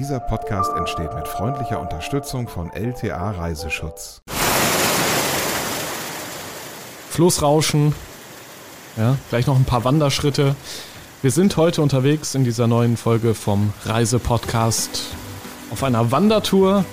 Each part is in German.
Dieser Podcast entsteht mit freundlicher Unterstützung von LTA Reiseschutz. Floßrauschen, ja, gleich noch ein paar Wanderschritte. Wir sind heute unterwegs in dieser neuen Folge vom Reisepodcast auf einer Wandertour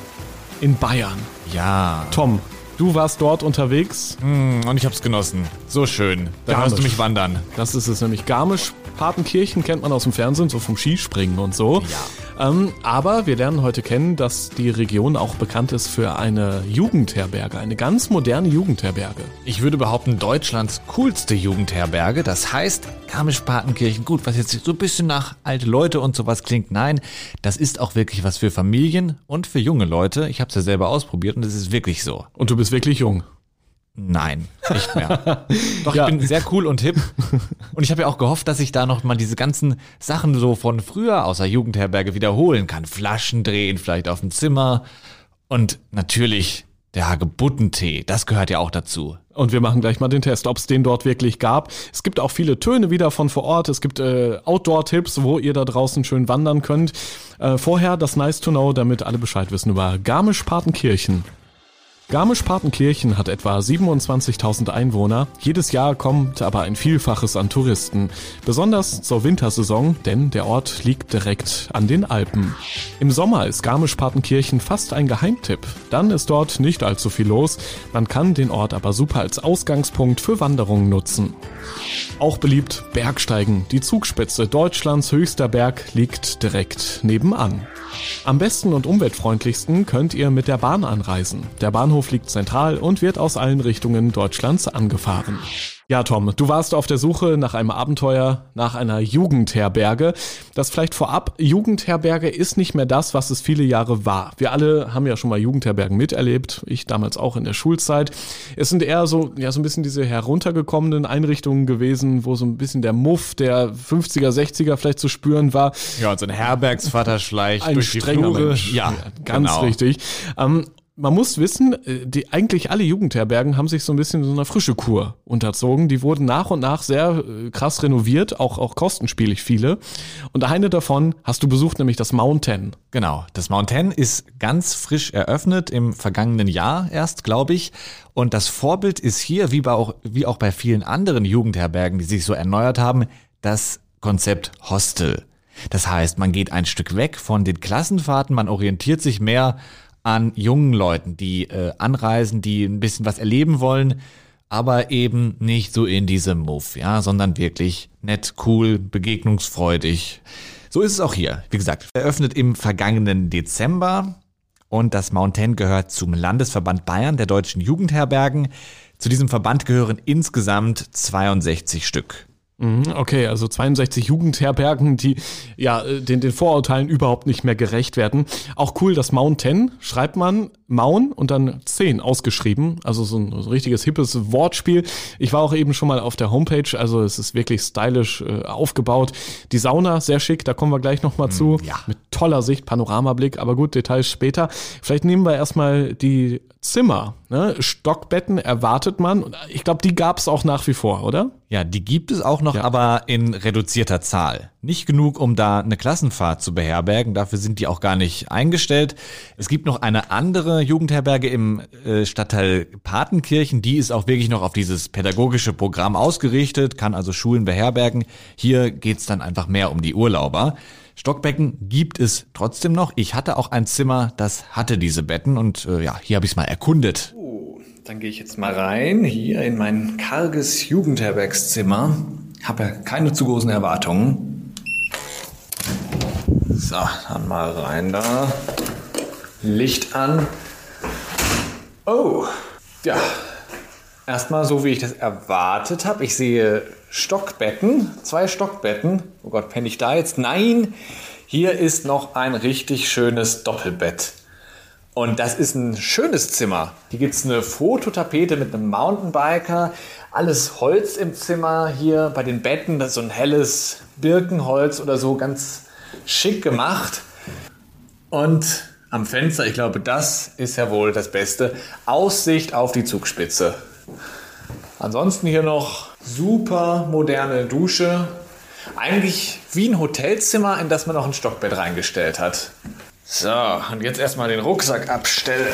in Bayern. Ja. Tom, du warst dort unterwegs. Mm, und ich hab's genossen. So schön. Da hörst du mich wandern. Das ist es nämlich. Garmisch, Partenkirchen kennt man aus dem Fernsehen, so vom Skispringen und so. Ja. Ähm, aber wir lernen heute kennen, dass die Region auch bekannt ist für eine Jugendherberge, eine ganz moderne Jugendherberge. Ich würde behaupten, Deutschlands coolste Jugendherberge. Das heißt, Garmisch-Partenkirchen. Gut, was jetzt so ein bisschen nach alte Leute und sowas klingt. Nein, das ist auch wirklich was für Familien und für junge Leute. Ich habe es ja selber ausprobiert und es ist wirklich so. Und du bist wirklich jung. Nein, nicht mehr. Doch, Ja. ich bin sehr cool und hip. Und ich habe ja auch gehofft, dass ich da noch mal diese ganzen Sachen so von früher aus der Jugendherberge wiederholen kann. Flaschen drehen, vielleicht auf dem Zimmer. Und natürlich der Hagebuttentee, das gehört ja auch dazu. Und wir machen gleich mal den Test, ob es den dort wirklich gab. Es gibt auch viele Töne wieder von vor Ort. Es gibt äh, Outdoor-Tipps, wo ihr da draußen schön wandern könnt. Äh, vorher das Nice to Know, damit alle Bescheid wissen über Garmisch-Partenkirchen. Garmisch-Partenkirchen hat etwa 27.000 Einwohner. Jedes Jahr kommt aber ein Vielfaches an Touristen. Besonders zur Wintersaison, denn der Ort liegt direkt an den Alpen. Im Sommer ist Garmisch-Partenkirchen fast ein Geheimtipp. Dann ist dort nicht allzu viel los. Man kann den Ort aber super als Ausgangspunkt für Wanderungen nutzen. Auch beliebt Bergsteigen. Die Zugspitze Deutschlands höchster Berg liegt direkt nebenan. Am besten und umweltfreundlichsten könnt ihr mit der Bahn anreisen. Der Bahnhof liegt zentral und wird aus allen Richtungen Deutschlands angefahren. Ja, Tom, du warst auf der Suche nach einem Abenteuer, nach einer Jugendherberge. Das vielleicht vorab, Jugendherberge ist nicht mehr das, was es viele Jahre war. Wir alle haben ja schon mal Jugendherbergen miterlebt, ich damals auch in der Schulzeit. Es sind eher so, ja, so ein bisschen diese heruntergekommenen Einrichtungen gewesen, wo so ein bisschen der Muff der 50er, 60er vielleicht zu spüren war. Ja, und so ein Herbergsvater schleicht Ein durch die Flure. Ja, ganz genau. richtig. Ähm, man muss wissen, äh, die, eigentlich alle Jugendherbergen haben sich so ein bisschen so einer frische Kur unterzogen. Die wurden nach und nach sehr äh, krass renoviert, auch, auch kostenspielig viele. Und eine davon hast du besucht, nämlich das Mountain. Genau, das Mountain ist ganz frisch eröffnet im vergangenen Jahr erst, glaube ich. Und das Vorbild ist hier, wie, bei auch, wie auch bei vielen anderen Jugendherbergen, die sich so erneuert haben, das Konzept Hostel. Das heißt, man geht ein Stück weg von den Klassenfahrten, man orientiert sich mehr an jungen Leuten, die äh, anreisen, die ein bisschen was erleben wollen, aber eben nicht so in diesem Muff, ja, sondern wirklich nett, cool, begegnungsfreudig. So ist es auch hier. Wie gesagt, eröffnet im vergangenen Dezember und das Mountain gehört zum Landesverband Bayern der deutschen Jugendherbergen. Zu diesem Verband gehören insgesamt 62 Stück. Mhm, Okay, also 62 Jugendherbergen, die ja äh, den, den Vorurteilen überhaupt nicht mehr gerecht werden. Auch cool, das Mountain schreibt man Maun und dann 10 ausgeschrieben. Also so ein, so ein richtiges hippes Wortspiel. Ich war auch eben schon mal auf der Homepage, also es ist wirklich stylisch äh, aufgebaut. Die Sauna, sehr schick, da kommen wir gleich nochmal zu. ja. Mit toller Sicht, Panoramablick, aber gut, Details später. Vielleicht nehmen wir erstmal die Zimmer. Ne? Stockbetten erwartet man. Ich glaube, die gab es auch nach wie vor, oder? Ja, die gibt es auch noch, Ja. aber in reduzierter Zahl. Nicht genug, um da eine Klassenfahrt zu beherbergen. Dafür sind die auch gar nicht eingestellt. Es gibt noch eine andere Jugendherberge im äh, Stadtteil Patenkirchen. Die ist auch wirklich noch auf dieses pädagogische Programm ausgerichtet, kann also Schulen beherbergen. Hier geht's dann einfach mehr um die Urlauber. Stockbecken gibt es trotzdem noch. Ich hatte auch ein Zimmer, das hatte diese Betten und äh, ja, hier habe ich es mal erkundet. Dann gehe ich jetzt mal rein, hier in mein karges Jugendherbergszimmer. Habe ja keine zu großen Erwartungen. So, dann mal rein da. Licht an. Oh, ja. Erstmal so, wie ich das erwartet habe. Ich sehe Stockbetten, zwei Stockbetten. Oh Gott, penne ich da jetzt? Nein, hier ist noch ein richtig schönes Doppelbett. Und das ist ein schönes Zimmer. Hier gibt es eine Fototapete mit einem Mountainbiker. Alles Holz im Zimmer hier bei den Betten. Das ist so ein helles Birkenholz oder so, ganz schick gemacht. Und am Fenster, ich glaube, das ist ja wohl das Beste. Aussicht auf die Zugspitze. Ansonsten hier noch super moderne Dusche. Eigentlich wie ein Hotelzimmer, in das man noch ein Stockbett reingestellt hat. So, und jetzt erstmal den Rucksack abstellen.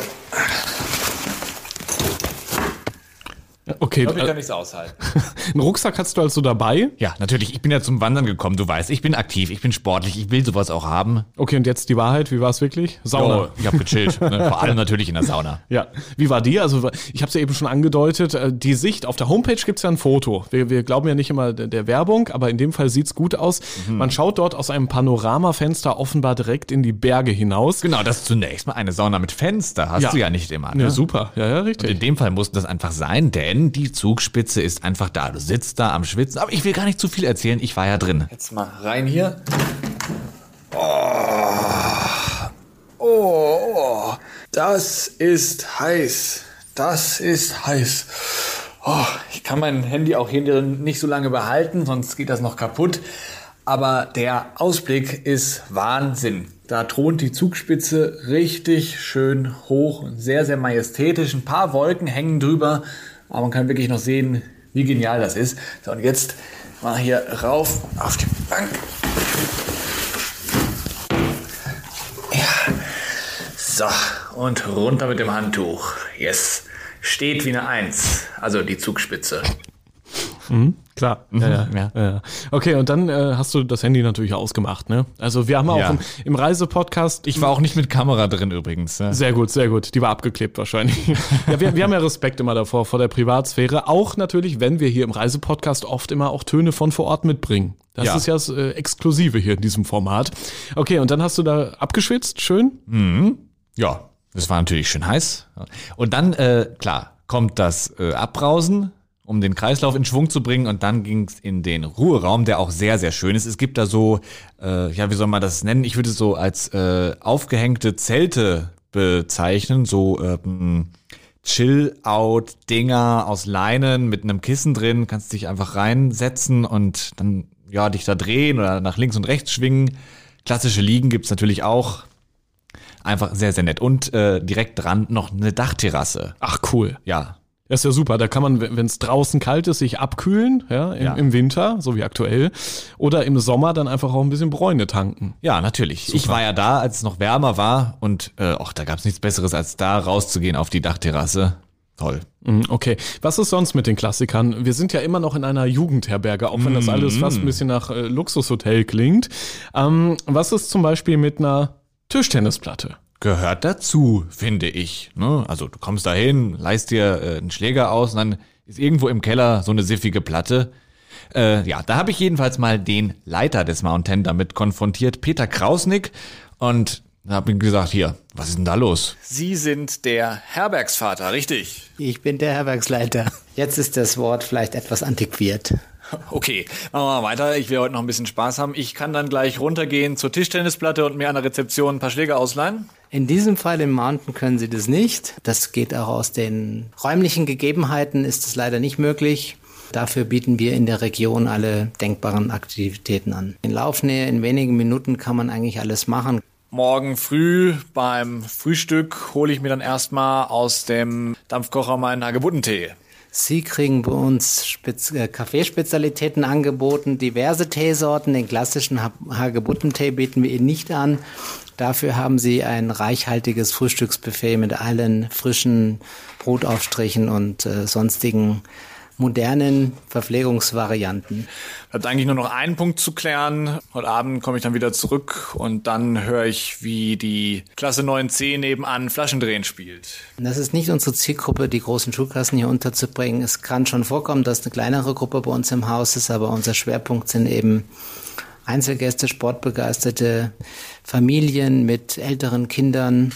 Okay, Ich glaube, ich äh, kann nichts aushalten. einen Rucksack hast du also dabei. Ja, natürlich. Ich bin ja zum Wandern gekommen. Du weißt, ich bin aktiv, ich bin sportlich, ich will sowas auch haben. Okay, und jetzt die Wahrheit, wie war es wirklich? Sauna. Oh, ich habe gechillt. ne? Vor allem natürlich in der Sauna. Ja, wie war die? Also ich habe es ja eben schon angedeutet, äh, die Sicht, auf der Homepage gibt's ja ein Foto. Wir, wir glauben ja nicht immer der, Werbung, aber in dem Fall sieht's gut aus. Man schaut dort aus einem Panoramafenster offenbar direkt in die Berge hinaus. Genau, das ist zunächst mal eine Sauna mit Fenster. Hast Ja. du ja nicht immer. Ne? Ja, super. Ja, ja, Und in richtig. dem Fall muss das einfach sein, denn die Zugspitze ist einfach da. Du sitzt da am Schwitzen. Aber ich will gar nicht zu viel erzählen. Ich war ja drin. Jetzt mal rein hier. Oh, oh, oh. das ist heiß. Das ist heiß. Oh, ich kann mein Handy auch hier nicht so lange behalten, sonst geht das noch kaputt. Aber der Ausblick ist Wahnsinn. Da thront die Zugspitze richtig schön hoch und sehr, sehr majestätisch. Ein paar Wolken hängen drüber, aber man kann wirklich noch sehen, wie genial das ist. So, und jetzt mal hier rauf auf die Bank. Ja. So, und runter mit dem Handtuch. Yes. Steht wie eine Eins. Also die Zugspitze. Klar. Ja, ja, ja. ja. Okay, und dann äh, hast du das Handy natürlich ausgemacht, ne? Also wir haben auch im, im Reisepodcast. Ich war auch nicht mit Kamera drin übrigens. Sehr gut, sehr gut. Die war abgeklebt wahrscheinlich. ja, wir, wir haben ja Respekt immer davor, vor der Privatsphäre. Auch natürlich, wenn wir hier im Reisepodcast oft immer auch Töne von vor Ort mitbringen. Das Ja. ist ja das äh, Exklusive hier in diesem Format. Okay, und dann hast du da abgeschwitzt, schön. Ja, das war natürlich schön heiß. Und dann, äh, klar, kommt das äh, Abbrausen, um den Kreislauf in Schwung zu bringen. Und dann ging's in den Ruheraum, der auch sehr, sehr schön ist. Es gibt da so, äh, ja, wie soll man das nennen? Ich würde es so als äh, aufgehängte Zelte bezeichnen. So ähm, Chill-Out-Dinger aus Leinen mit einem Kissen drin. Kannst dich einfach reinsetzen und dann ja dich da drehen oder nach links und rechts schwingen. Klassische Liegen gibt's natürlich auch. Einfach sehr, sehr nett. Und äh, direkt dran noch eine Dachterrasse. Ach, cool. Ja. Das ist ja super. Da kann man, wenn es draußen kalt ist, sich abkühlen, ja, im, Ja. im Winter, so wie aktuell. Oder im Sommer dann einfach auch ein bisschen Bräune tanken. Ja, natürlich. Ich war ja da, als es noch wärmer war und äh, auch da gab's nichts Besseres, als da rauszugehen auf die Dachterrasse. Toll. Mhm, Okay. Was ist sonst mit den Klassikern? Wir sind ja immer noch in einer Jugendherberge, auch wenn das alles fast ein bisschen nach äh, Luxushotel klingt. Ähm, was ist zum Beispiel mit einer Tischtennisplatte? Gehört dazu, finde ich. Ne? Also du kommst da hin, leist dir äh, einen Schläger aus und dann ist irgendwo im Keller so eine siffige Platte. Äh, ja, da habe ich jedenfalls mal den Leiter des Mountain damit konfrontiert, Peter Krausnick. Und habe ihm gesagt, hier, was ist denn da los? Sie sind der Herbergsvater, richtig? Ich bin der Herbergsleiter. Jetzt ist das Wort vielleicht etwas antiquiert. Okay, machen wir mal weiter. Ich will heute noch ein bisschen Spaß haben. Ich kann dann gleich runtergehen zur Tischtennisplatte und mir an der Rezeption ein paar Schläger ausleihen. In diesem Fall im Mountain können Sie das nicht. Das geht auch aus den räumlichen Gegebenheiten, ist es leider nicht möglich. Dafür bieten wir in der Region alle denkbaren Aktivitäten an. In Laufnähe, in wenigen Minuten kann man eigentlich alles machen. Morgen früh beim Frühstück hole ich mir dann erstmal aus dem Dampfkocher meinen Hagebuttentee. Sie kriegen bei uns Spez äh, Kaffeespezialitäten angeboten, diverse Teesorten. Den klassischen Ha- Hagebuttentee bieten wir Ihnen nicht an. Dafür haben Sie ein reichhaltiges Frühstücksbuffet mit allen frischen Brotaufstrichen und äh, sonstigen modernen Verpflegungsvarianten. Bleibt eigentlich nur noch ein Punkt zu klären. Heute Abend komme ich dann wieder zurück und dann höre ich, wie die Klasse 9c nebenan Flaschendrehen spielt. Das ist nicht unsere Zielgruppe, die großen Schulklassen hier unterzubringen. Es kann schon vorkommen, dass eine kleinere Gruppe bei uns im Haus ist, aber unser Schwerpunkt sind eben Einzelgäste, sportbegeisterte Familien mit älteren Kindern.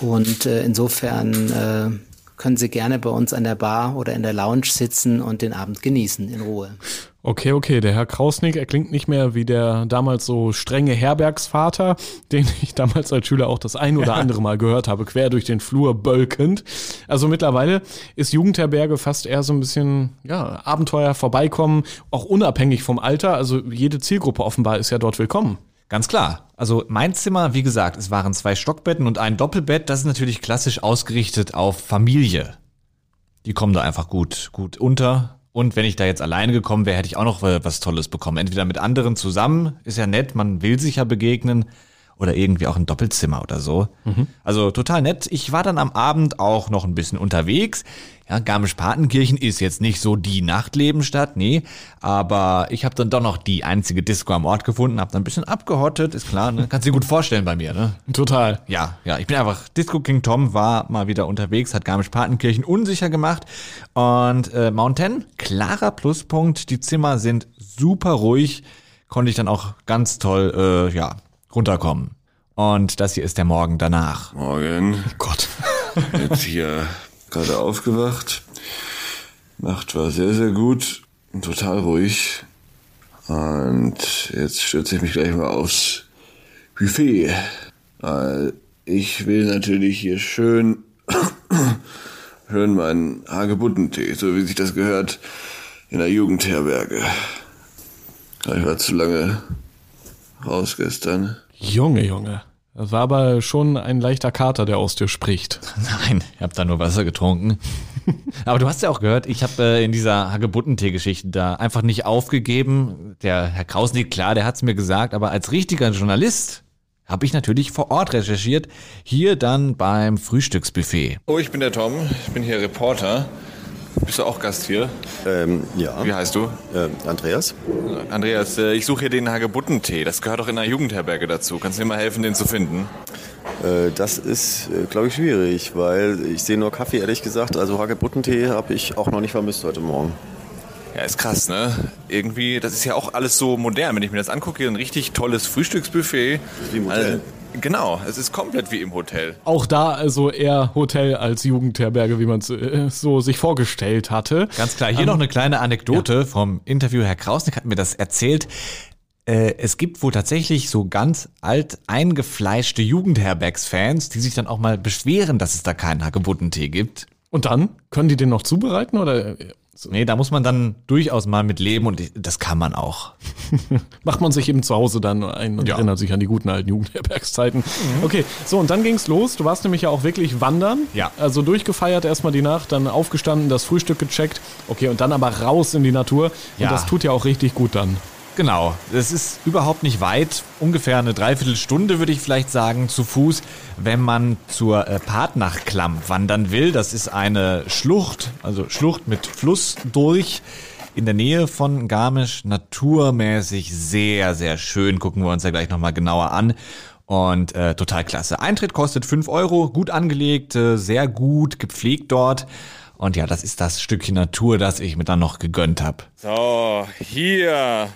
Und äh, insofern äh, können Sie gerne bei uns an der Bar oder in der Lounge sitzen und den Abend genießen in Ruhe. Okay, okay, der Herr Krausnick, er klingt nicht mehr wie der damals so strenge Herbergsvater, den ich damals als Schüler auch das ein oder andere Mal gehört habe, quer durch den Flur bölkend. Also mittlerweile ist Jugendherberge fast eher so ein bisschen, ja, Abenteuer vorbeikommen, auch unabhängig vom Alter. Also jede Zielgruppe offenbar ist ja dort willkommen. Ganz klar. Also mein Zimmer, wie gesagt, es waren zwei Stockbetten und ein Doppelbett. Das ist natürlich klassisch ausgerichtet auf Familie. Die kommen da einfach gut, gut unter. Und wenn ich da jetzt alleine gekommen wäre, hätte ich auch noch was Tolles bekommen. Entweder mit anderen zusammen, ist ja nett, man will sich ja begegnen. Oder irgendwie auch ein Doppelzimmer oder so. Also total nett. Ich war dann am Abend auch noch ein bisschen unterwegs. Ja, Garmisch-Partenkirchen ist jetzt nicht so die Nachtlebenstadt, nee, aber ich habe dann doch noch die einzige Disco am Ort gefunden, habe dann ein bisschen abgehottet, ist klar, ne? kannst du dir gut vorstellen bei mir, ne? Total. Ja, ja, ich bin einfach, Disco King Tom war mal wieder unterwegs, hat Garmisch-Partenkirchen unsicher gemacht und äh, Mountain, klarer Pluspunkt, die Zimmer sind super ruhig, konnte ich dann auch ganz toll, äh, ja, runterkommen. Und das hier ist der Morgen danach. Morgen. Gott. Jetzt hier gerade aufgewacht. Nacht war sehr, sehr gut und total ruhig. Und jetzt stürze ich mich gleich mal aufs Buffet. Weil ich will natürlich hier schön, schön meinen Hagebuttentee, so wie sich das gehört, in der Jugendherberge. Ich war zu lange raus gestern. Junge, Junge. Das war aber schon ein leichter Kater, der aus dir spricht. Nein, ich habe da nur Wasser getrunken. Aber du hast ja auch gehört, ich habe äh, in dieser Hagebuttentee-Geschichte da einfach nicht aufgegeben. Der Herr Krausnick, klar, der hat's mir gesagt, aber als richtiger Journalist habe ich natürlich vor Ort recherchiert. Hier dann beim Frühstücksbuffet. Oh, ich bin der Tom. Ich bin hier Reporter. Bist du auch Gast hier? Ähm, ja. Wie heißt du? Ähm, Andreas? Andreas, äh, ich suche hier den Hagebuttentee. Das gehört doch in einer Jugendherberge dazu. Kannst du mir mal helfen, den zu finden? Äh, das ist, äh, glaube ich, schwierig, weil ich sehe nur Kaffee, ehrlich gesagt. Also Hagebuttentee habe ich auch noch nicht vermisst heute Morgen. Ja, ist krass, ne? Irgendwie, das ist ja auch alles so modern. Wenn ich mir das angucke, hier ein richtig tolles Frühstücksbuffet. Wie Hotel. Also, genau, es ist komplett wie im Hotel. Auch da also eher Hotel als Jugendherberge, wie man es äh, so sich vorgestellt hatte. Ganz klar, hier noch eine kleine Anekdote vom Interview. Herr Krausnick hat mir das erzählt. Äh, Es gibt wohl tatsächlich so ganz alt eingefleischte Jugendherbergsfans, die sich dann auch mal beschweren, dass es da keinen Hagebuttentee gibt. Und dann? Können die den noch zubereiten oder äh, Nee, da muss man dann durchaus mal mit leben und das kann man auch. macht man sich eben zu Hause dann ein und Ja. erinnert sich an die guten alten Jugendherbergszeiten? Okay, so und dann ging's los. Du warst nämlich ja auch wirklich wandern. Ja. Also durchgefeiert erstmal die Nacht, dann aufgestanden, das Frühstück gecheckt. Okay, und dann aber raus in die Natur. Und Ja. das tut ja auch richtig gut dann. Genau, es ist überhaupt nicht weit, ungefähr eine Dreiviertelstunde würde ich vielleicht sagen, zu Fuß, wenn man zur äh, Partnachklamm wandern will. Das ist eine Schlucht, also Schlucht mit Fluss durch in der Nähe von Garmisch, naturmäßig sehr, sehr schön. Gucken wir uns ja gleich nochmal genauer an. Und äh, total klasse. Eintritt kostet 5 Euro, gut angelegt, äh, sehr gut gepflegt dort. Und ja, das ist das Stückchen Natur, das ich mir dann noch gegönnt habe. So, hier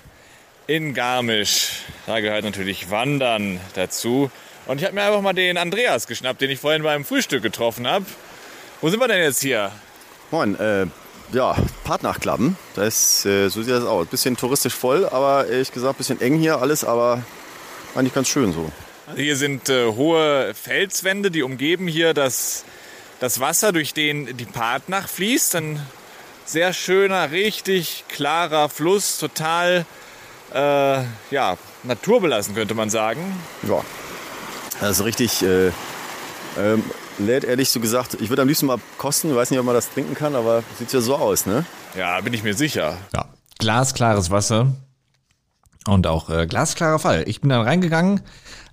in Garmisch. Da gehört natürlich Wandern dazu. Und ich habe mir einfach mal den Andreas geschnappt, den ich vorhin beim Frühstück getroffen habe. Wo sind wir denn jetzt hier? Moin, äh, ja, Partnachklappen. Das, äh, so sieht das aus. Bisschen touristisch voll, aber ehrlich gesagt, bisschen eng hier alles, aber eigentlich ganz schön so. Also hier sind äh, hohe Felswände, die umgeben hier das, das Wasser, durch den die Partnach fließt. Ein sehr schöner, richtig klarer Fluss, total äh, ja, naturbelassen, könnte man sagen. Ja, das ist richtig, äh, ähm, lädt ehrlich so gesagt, ich würde am liebsten mal kosten, ich weiß nicht, ob man das trinken kann, aber sieht ja so aus, ne? Ja, bin ich mir sicher. Ja, glasklares Wasser und auch äh, glasklarer Fall. Ich bin dann reingegangen.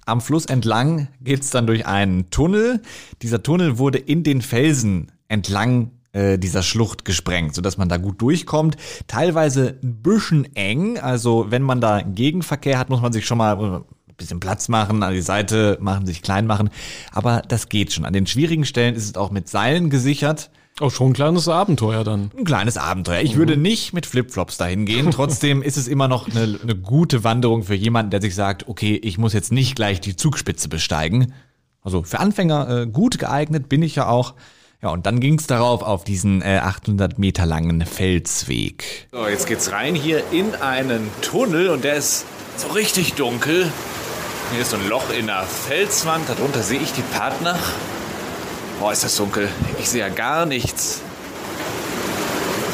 Am Fluss entlang geht's dann durch einen Tunnel. Dieser Tunnel wurde in den Felsen entlang dieser Schlucht gesprengt, sodass man da gut durchkommt. Teilweise ein bisschen eng. Also wenn man da Gegenverkehr hat, muss man sich schon mal ein bisschen Platz machen, an die Seite machen, sich klein machen. Aber das geht schon. An den schwierigen Stellen ist es auch mit Seilen gesichert Auch schon ein kleines Abenteuer dann. ein kleines Abenteuer. Ich würde nicht mit Flipflops dahin gehen. Trotzdem ist es immer noch eine, eine gute Wanderung für jemanden, der sich sagt, okay, ich muss jetzt nicht gleich die Zugspitze besteigen. Also für Anfänger äh, gut geeignet bin ich ja auch. Ja, und dann ging es darauf auf diesen äh, 800 Meter langen Felsweg. So, jetzt geht's rein hier in einen Tunnel und der ist so richtig dunkel. Hier ist so ein Loch in der Felswand, darunter sehe ich die Partner. Boah, ist das dunkel. Ich sehe ja gar nichts.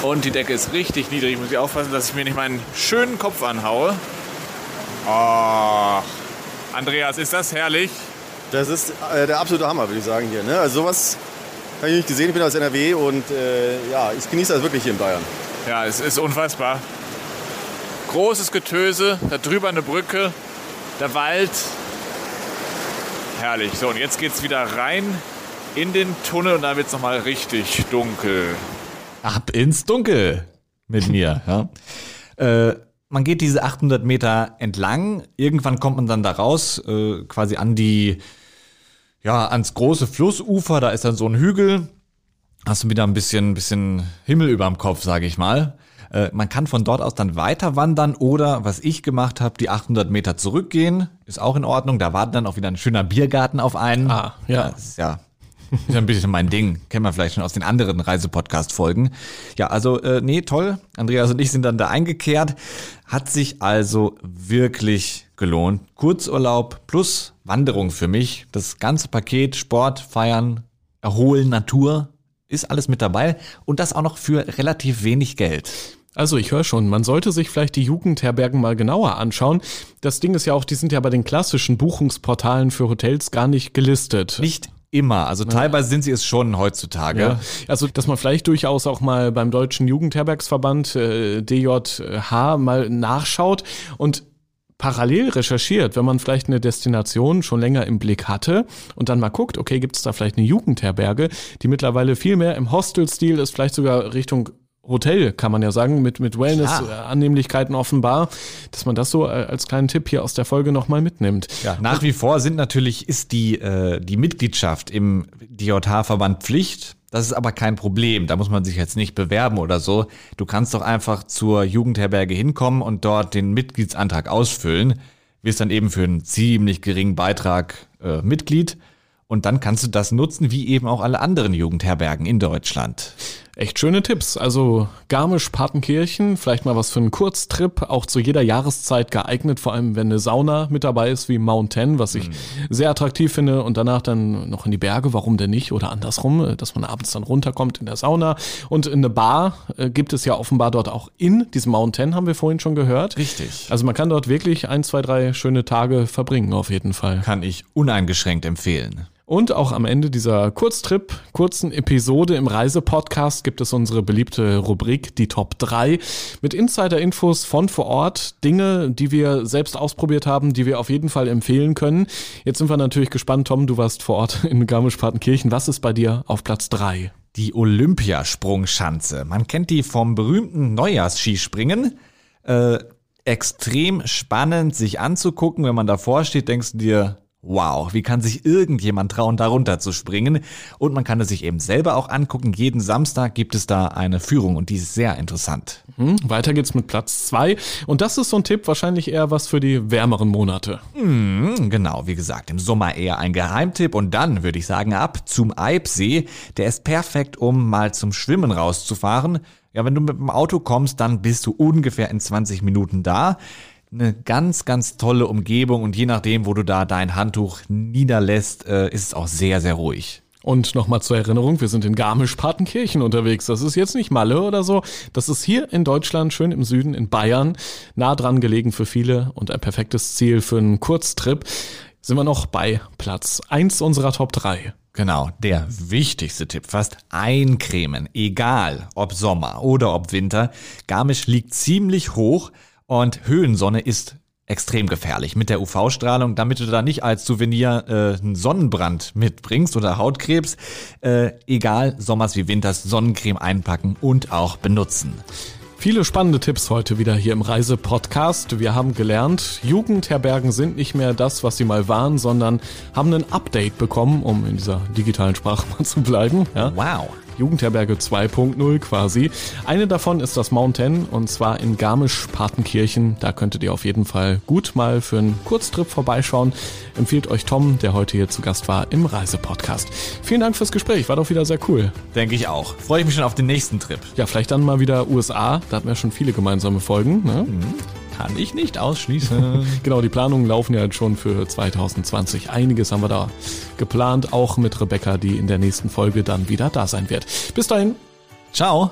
Und die Decke ist richtig niedrig. Ich muss ich aufpassen, dass ich mir nicht meinen schönen Kopf anhaue. Oh, Andreas, ist das herrlich? Das ist äh, der absolute Hammer, würde ich sagen hier. Ne? Also sowas habe ich nicht gesehen, ich bin aus NRW und äh, ja, ich genieße das wirklich hier in Bayern. Ja, es ist unfassbar. Großes Getöse, da drüber eine Brücke, der Wald. Herrlich. So, und jetzt geht's wieder rein in den Tunnel und da wird's nochmal richtig dunkel. Ab ins Dunkel mit mir. Ja. Äh, man geht diese 800 Meter entlang. Irgendwann kommt man dann da raus, äh, quasi an die, ja, ans große Flussufer. Da ist dann so ein Hügel. Hast du wieder ein bisschen, bisschen Himmel überm Kopf, sage ich mal. Äh, man kann von dort aus dann weiter wandern oder, was ich gemacht habe, die 800 Meter zurückgehen. Ist auch in Ordnung. Da wartet dann auch wieder ein schöner Biergarten auf einen. Ah, ja. Das ist ja ist ja ein bisschen mein Ding. Kennen wir vielleicht schon aus den anderen Reisepodcast-Folgen. Ja, also, äh, nee, toll. Andreas und ich sind dann da eingekehrt. Hat sich also wirklich gelohnt. Kurzurlaub plus Wanderung für mich. Das ganze Paket Sport, Feiern, Erholen, Natur ist alles mit dabei. Und das auch noch für relativ wenig Geld. Also ich höre schon, man sollte sich vielleicht die Jugendherbergen mal genauer anschauen. Das Ding ist ja auch, die sind ja bei den klassischen Buchungsportalen für Hotels gar nicht gelistet. Nicht immer. Also teilweise sind sie es schon heutzutage. Ja, also dass man vielleicht durchaus auch mal beim Deutschen Jugendherbergsverband äh, DJH mal nachschaut und parallel recherchiert, wenn man vielleicht eine Destination schon länger im Blick hatte und dann mal guckt, okay, gibt es da vielleicht eine Jugendherberge, die mittlerweile viel mehr im Hostel-Stil ist, vielleicht sogar Richtung Hotel, kann man ja sagen, mit, mit Wellness-Annehmlichkeiten offenbar, dass man das so äh, als kleinen Tipp hier aus der Folge nochmal mitnimmt. Ja, nach wie vor sind natürlich, ist die, äh, die Mitgliedschaft im DJH-Verband Pflicht. Das ist aber kein Problem. Da muss man sich jetzt nicht bewerben oder so. Du kannst doch einfach zur Jugendherberge hinkommen und dort den Mitgliedsantrag ausfüllen. Wirst dann eben für einen ziemlich geringen Beitrag äh, Mitglied. Und dann kannst du das nutzen, wie eben auch alle anderen Jugendherbergen in Deutschland. Echt schöne Tipps. Also Garmisch-Partenkirchen, vielleicht mal was für einen Kurztrip, auch zu jeder Jahreszeit geeignet, vor allem wenn eine Sauna mit dabei ist wie Mountain, was ich mhm. sehr attraktiv finde und danach dann noch in die Berge, warum denn nicht? Oder andersrum, dass man abends dann runterkommt in der Sauna. Und eine Bar äh, gibt es ja offenbar dort auch in diesem Mountain, haben wir vorhin schon gehört. Richtig. Also man kann dort wirklich ein, zwei, drei schöne Tage verbringen auf jeden Fall. Kann ich uneingeschränkt empfehlen. Und auch am Ende dieser Kurztrip, kurzen Episode im Reisepodcast gibt es unsere beliebte Rubrik, die Top 3, mit Insider-Infos von vor Ort, Dinge, die wir selbst ausprobiert haben, die wir auf jeden Fall empfehlen können. Jetzt sind wir natürlich gespannt, Tom, du warst vor Ort in Garmisch-Partenkirchen. Was ist bei dir auf Platz 3? Die Olympiasprungschanze. Man kennt die vom berühmten Neujahrsskispringen. Äh, extrem spannend, sich anzugucken. Wenn man davor steht, denkst du dir, Wow, wie kann sich irgendjemand trauen, darunter zu springen? Und man kann es sich eben selber auch angucken. Jeden Samstag gibt es da eine Führung und die ist sehr interessant. Mhm, weiter geht's mit Platz zwei Und das ist so ein Tipp, wahrscheinlich eher was für die wärmeren Monate. Mhm, genau, wie gesagt, im Sommer eher ein Geheimtipp. Und dann würde ich sagen, ab zum Eibsee. Der ist perfekt, um mal zum Schwimmen rauszufahren. Ja, wenn du mit dem Auto kommst, dann bist du ungefähr in 20 Minuten da eine ganz, ganz tolle Umgebung und je nachdem, wo du da dein Handtuch niederlässt, äh, ist es auch sehr, sehr ruhig. Und nochmal zur Erinnerung, wir sind in Garmisch-Partenkirchen unterwegs. Das ist jetzt nicht Malle oder so. Das ist hier in Deutschland, schön im Süden, in Bayern, nah dran gelegen für viele und ein perfektes Ziel für einen Kurztrip. Sind wir noch bei Platz eins unserer Top 3. Genau, der wichtigste Tipp. Fast eincremen, egal ob Sommer oder ob Winter. Garmisch liegt ziemlich hoch und Höhensonne ist extrem gefährlich mit der UV-Strahlung, damit du da nicht als Souvenir äh, einen Sonnenbrand mitbringst oder Hautkrebs. Äh, egal, Sommers wie Winters, Sonnencreme einpacken und auch benutzen. Viele spannende Tipps heute wieder hier im Reise-Podcast. Wir haben gelernt, Jugendherbergen sind nicht mehr das, was sie mal waren, sondern haben ein Update bekommen, um in dieser digitalen Sprache mal zu bleiben. Ja. Wow. Jugendherberge 2.0 quasi. Eine davon ist das Mountain und zwar in Garmisch-Partenkirchen. Da könntet ihr auf jeden Fall gut mal für einen Kurztrip vorbeischauen. Empfiehlt euch Tom, der heute hier zu Gast war im Reisepodcast. Vielen Dank fürs Gespräch, war doch wieder sehr cool. Denke ich auch. Freue ich mich schon auf den nächsten Trip. Ja, vielleicht dann mal wieder USA. Da hatten wir schon viele gemeinsame Folgen. Ne? Mhm. Kann ich nicht ausschließen. genau, die Planungen laufen ja schon für 2020. Einiges haben wir da geplant, auch mit Rebecca, die in der nächsten Folge dann wieder da sein wird. Bis dahin. Ciao.